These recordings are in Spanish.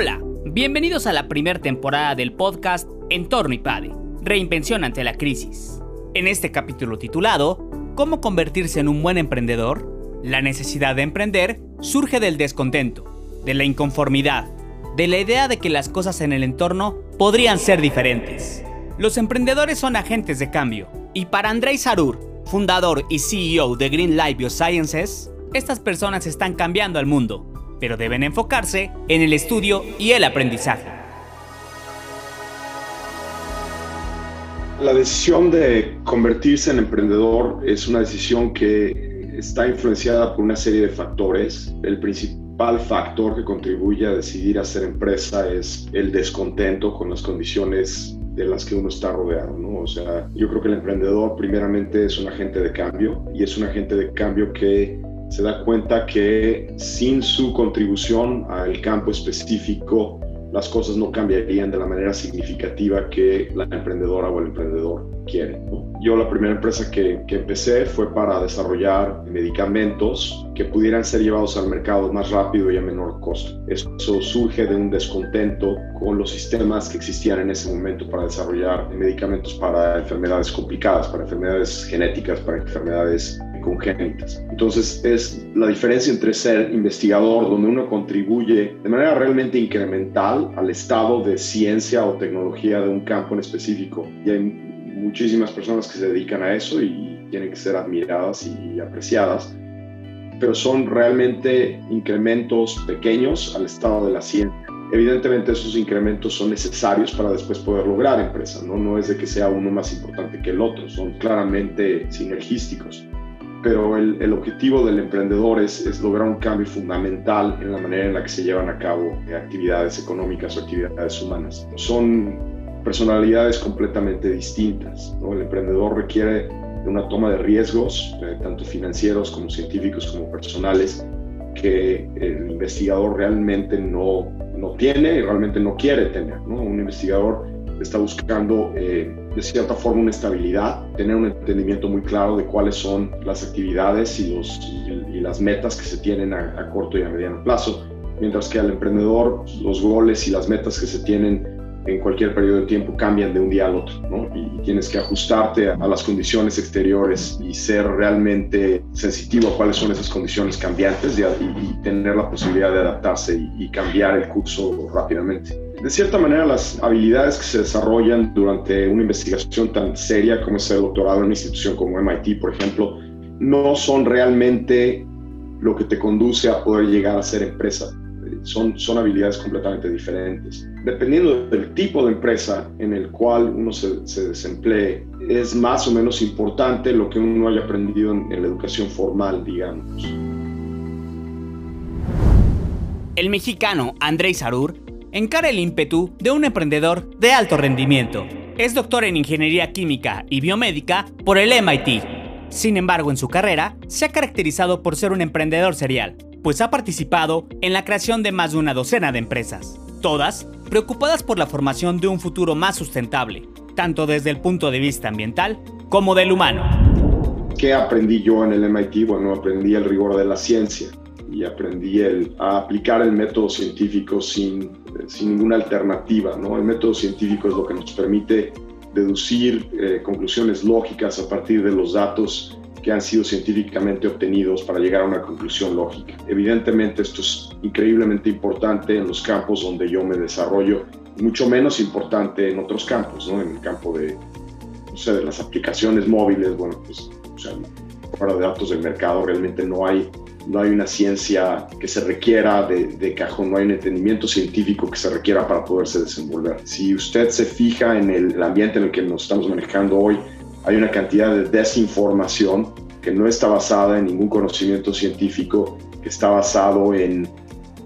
Hola, bienvenidos a la primera temporada del podcast Entorno IPADE, Reinvención ante la crisis. En este capítulo titulado ¿Cómo convertirse en un buen emprendedor? La necesidad de emprender surge del descontento, de la inconformidad, de la idea de que las cosas en el entorno podrían ser diferentes. Los emprendedores son agentes de cambio, y para Andrei Sarur, fundador y CEO de Green Life Biosciences, estas personas están cambiando al mundo pero deben enfocarse en el estudio y el aprendizaje. La decisión de convertirse en emprendedor es una decisión que está influenciada por una serie de factores. El principal factor que contribuye a decidir hacer empresa es el descontento con las condiciones de las que uno está rodeado, ¿no? O sea, yo creo que el emprendedor primeramente es un agente de cambio y es un agente de cambio que se da cuenta que sin su contribución al campo específico, las cosas no cambiarían de la manera significativa que la emprendedora o el emprendedor quiere. Yo la primera empresa que, que, empecé fue para desarrollar medicamentos que pudieran ser llevados al mercado más rápido y a menor costo. Eso surge de un descontento con los sistemas que existían en ese momento para desarrollar medicamentos para enfermedades complicadas, para enfermedades genéticas, para enfermedades congénitas. Entonces es la diferencia entre ser investigador, donde uno contribuye de manera realmente incremental al estado de ciencia o tecnología de un campo en específico. Muchísimas personas que se dedican a eso y tienen que ser admiradas y apreciadas, pero son realmente incrementos pequeños al estado de la ciencia. Evidentemente esos incrementos son necesarios para después poder lograr empresa, ¿no? no es de que sea uno más importante que el otro, son claramente sinergísticos pero el, objetivo del emprendedor es, es, lograr un cambio fundamental en la manera en la que se llevan a cabo actividades económicas o actividades humanas. Son personalidades completamente distintas. El emprendedor requiere de una toma de riesgos, eh, tanto financieros como científicos como personales, que el investigador realmente no, no tiene y realmente no quiere tener. Un investigador está buscando eh, de cierta forma una estabilidad, tener un entendimiento muy claro de cuáles son las actividades y, los, y, las metas que se tienen a, corto y a mediano plazo, mientras que al emprendedor los goles y las metas que se tienen en cualquier periodo de tiempo cambian de un día al otro, ¿no? Y, tienes que ajustarte a, las condiciones exteriores y ser realmente sensitivo a cuáles son esas condiciones cambiantes y, y tener la posibilidad de adaptarse y cambiar el curso rápidamente. De cierta manera, las habilidades que se desarrollan durante una investigación tan seria como es doctorado en una institución como MIT, por ejemplo, no son realmente lo que te conduce a poder llegar a ser empresa. Son, son habilidades completamente diferentes. Dependiendo del tipo de empresa en el cual uno se, se desemplee, es más o menos importante lo que uno haya aprendido en, en la educación formal, digamos. El mexicano Andrés Sarur encara el ímpetu de un emprendedor de alto rendimiento. Es doctor en Ingeniería Química y Biomédica por el MIT. Sin embargo, en su carrera se ha caracterizado por ser un emprendedor serial, pues ha participado en la creación de más de una docena de empresas, todas preocupadas por la formación de un futuro más sustentable, tanto desde el punto de vista ambiental como del humano. ¿Qué aprendí yo en el MIT? Bueno, aprendí el rigor de la ciencia y aprendí a aplicar el método científico sin, sin ninguna alternativa. ¿no? El método científico es lo que nos permite deducir eh, conclusiones lógicas a partir de los datos que han sido científicamente obtenidos para llegar a una conclusión lógica. Evidentemente esto es increíblemente importante en los campos donde yo me desarrollo, mucho menos importante en otros campos, ¿no? en el campo de, no sé, de las aplicaciones móviles, bueno, pues o sea, fuera de datos del mercado realmente no hay no hay una ciencia que se requiera de, cajón, no hay un entendimiento científico que se requiera para poderse desenvolver. Si usted se fija en el, ambiente en el que nos estamos manejando hoy, hay una cantidad de desinformación que no está basada en ningún conocimiento científico, que está basado en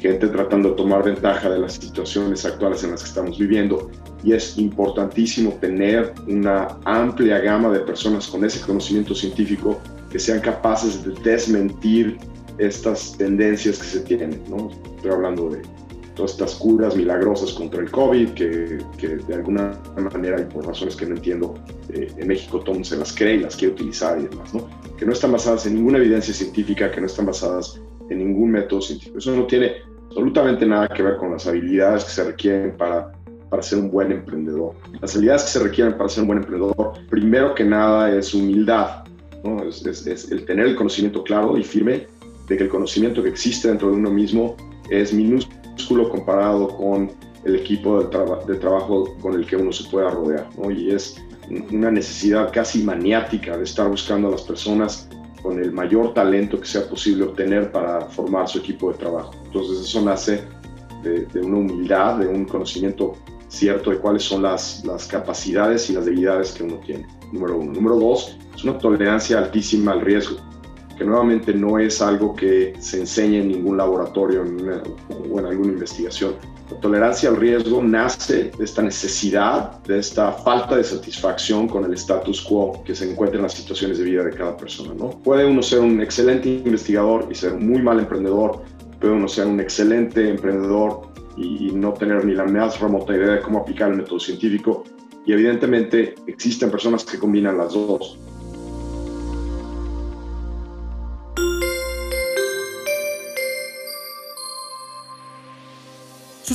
gente tratando de tomar ventaja de las situaciones actuales en las que estamos viviendo. Y es importantísimo tener una amplia gama de personas con ese conocimiento científico que sean capaces de desmentir estas tendencias que se tienen, ¿no? Estoy hablando de todas estas curas milagrosas contra el COVID, que, que de alguna manera y por razones que no entiendo, eh, en México todo se las cree y las quiere utilizar y demás, ¿no? Que no están basadas en ninguna evidencia científica, que no están basadas en ningún método científico. Eso no tiene absolutamente nada que ver con las habilidades que se requieren para, para ser un buen emprendedor. Las habilidades que se requieren para ser un buen emprendedor, primero que nada es humildad, ¿no? es, es el tener el conocimiento claro y firme de que el conocimiento que existe dentro de uno mismo es minúsculo comparado con el equipo de, trabajo con el que uno se pueda rodear. ¿no? Y es una necesidad casi maniática de estar buscando a las personas con el mayor talento que sea posible obtener para formar su equipo de trabajo. Entonces eso nace de, de una humildad, de un conocimiento cierto de cuáles son las, las, capacidades y las debilidades que uno tiene, número uno. Número dos, es una tolerancia altísima al riesgo que nuevamente no es algo que se enseñe en ningún laboratorio o en alguna investigación. La tolerancia al riesgo nace de esta necesidad, de esta falta de satisfacción con el status quo que se encuentra en las situaciones de vida de cada persona. ¿no? Puede uno ser un excelente investigador y ser muy mal emprendedor, puede uno ser un excelente emprendedor y, y no tener ni la más remota idea de cómo aplicar el método científico. Y evidentemente existen personas que combinan las dos.